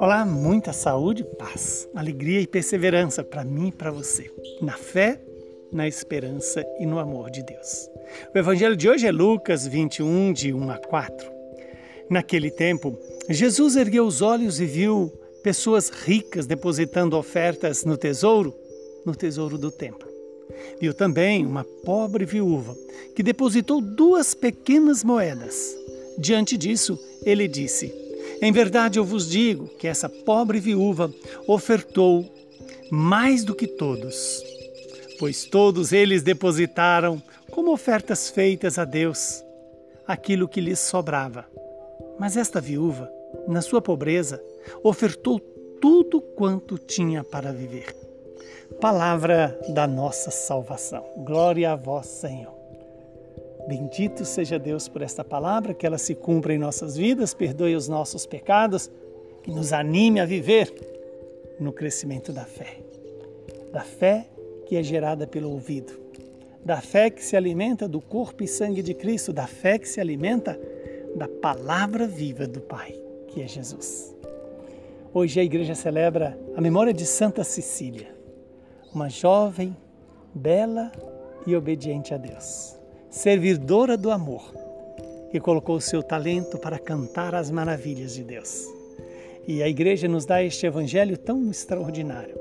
Olá, muita saúde, paz, alegria e perseverança para mim e para você, na fé, na esperança e no amor de Deus. O evangelho de hoje é Lucas 21, de 1 a 4. Naquele tempo, Jesus ergueu os olhos e viu pessoas ricas depositando ofertas no tesouro, no tesouro do templo. Viu também uma pobre viúva que depositou duas pequenas moedas. Diante disso, ele disse: em verdade eu vos digo que essa pobre viúva ofertou mais do que todos, pois todos eles depositaram como ofertas feitas a Deus aquilo que lhes sobrava. Mas esta viúva, na sua pobreza, ofertou tudo quanto tinha para viver. Palavra da nossa salvação. Glória a vós, Senhor. Bendito seja Deus por esta palavra, que ela se cumpra em nossas vidas, perdoe os nossos pecados, que nos anime a viver no crescimento da fé. Da fé que é gerada pelo ouvido, da fé que se alimenta do corpo e sangue de Cristo, da fé que se alimenta da palavra viva do Pai, que é Jesus. Hoje a igreja celebra a memória de Santa Cecília, uma jovem, bela e obediente a Deus servidora do amor, que colocou o seu talento para cantar as maravilhas de Deus. E a igreja nos dá este evangelho tão extraordinário,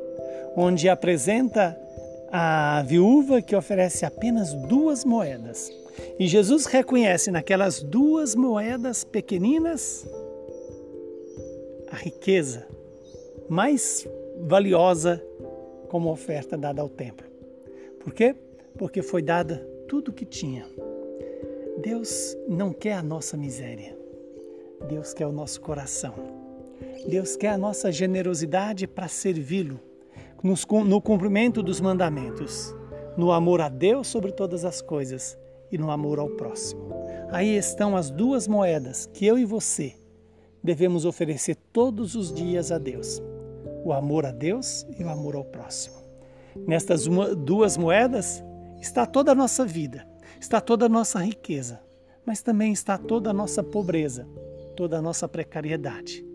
onde apresenta a viúva que oferece apenas duas moedas. E Jesus reconhece naquelas duas moedas pequeninas a riqueza mais valiosa como oferta dada ao templo. Por quê? Porque foi dada tudo que tinha. Deus não quer a nossa miséria. Deus quer o nosso coração. Deus quer a nossa generosidade para servi-lo no cumprimento dos mandamentos, no amor a Deus sobre todas as coisas e no amor ao próximo. Aí estão as duas moedas que eu e você devemos oferecer todos os dias a Deus: o amor a Deus e o amor ao próximo. Nestas duas moedas está toda a nossa vida, está toda a nossa riqueza, mas também está toda a nossa pobreza, toda a nossa precariedade,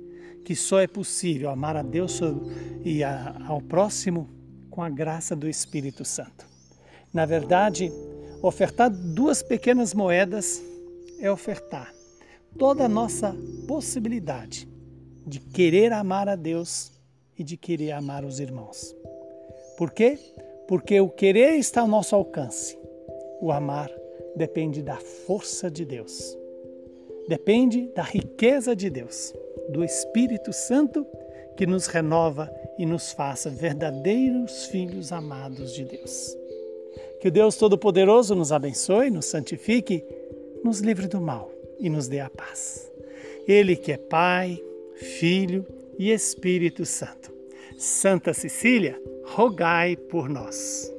que só é possível amar a Deus e ao próximo com a graça do Espírito Santo. Na verdade, ofertar duas pequenas moedas é ofertar toda a nossa possibilidade de querer amar a Deus e de querer amar os irmãos. Por quê? porque o querer está ao nosso alcance. O amar depende da força de Deus. Depende da riqueza de Deus, do Espírito Santo que nos renova e nos faça verdadeiros filhos amados de Deus. Que o Deus Todo-Poderoso nos abençoe, nos santifique, nos livre do mal e nos dê a paz. Ele que é Pai, Filho e Espírito Santo. Santa Cecília, rogai por nós.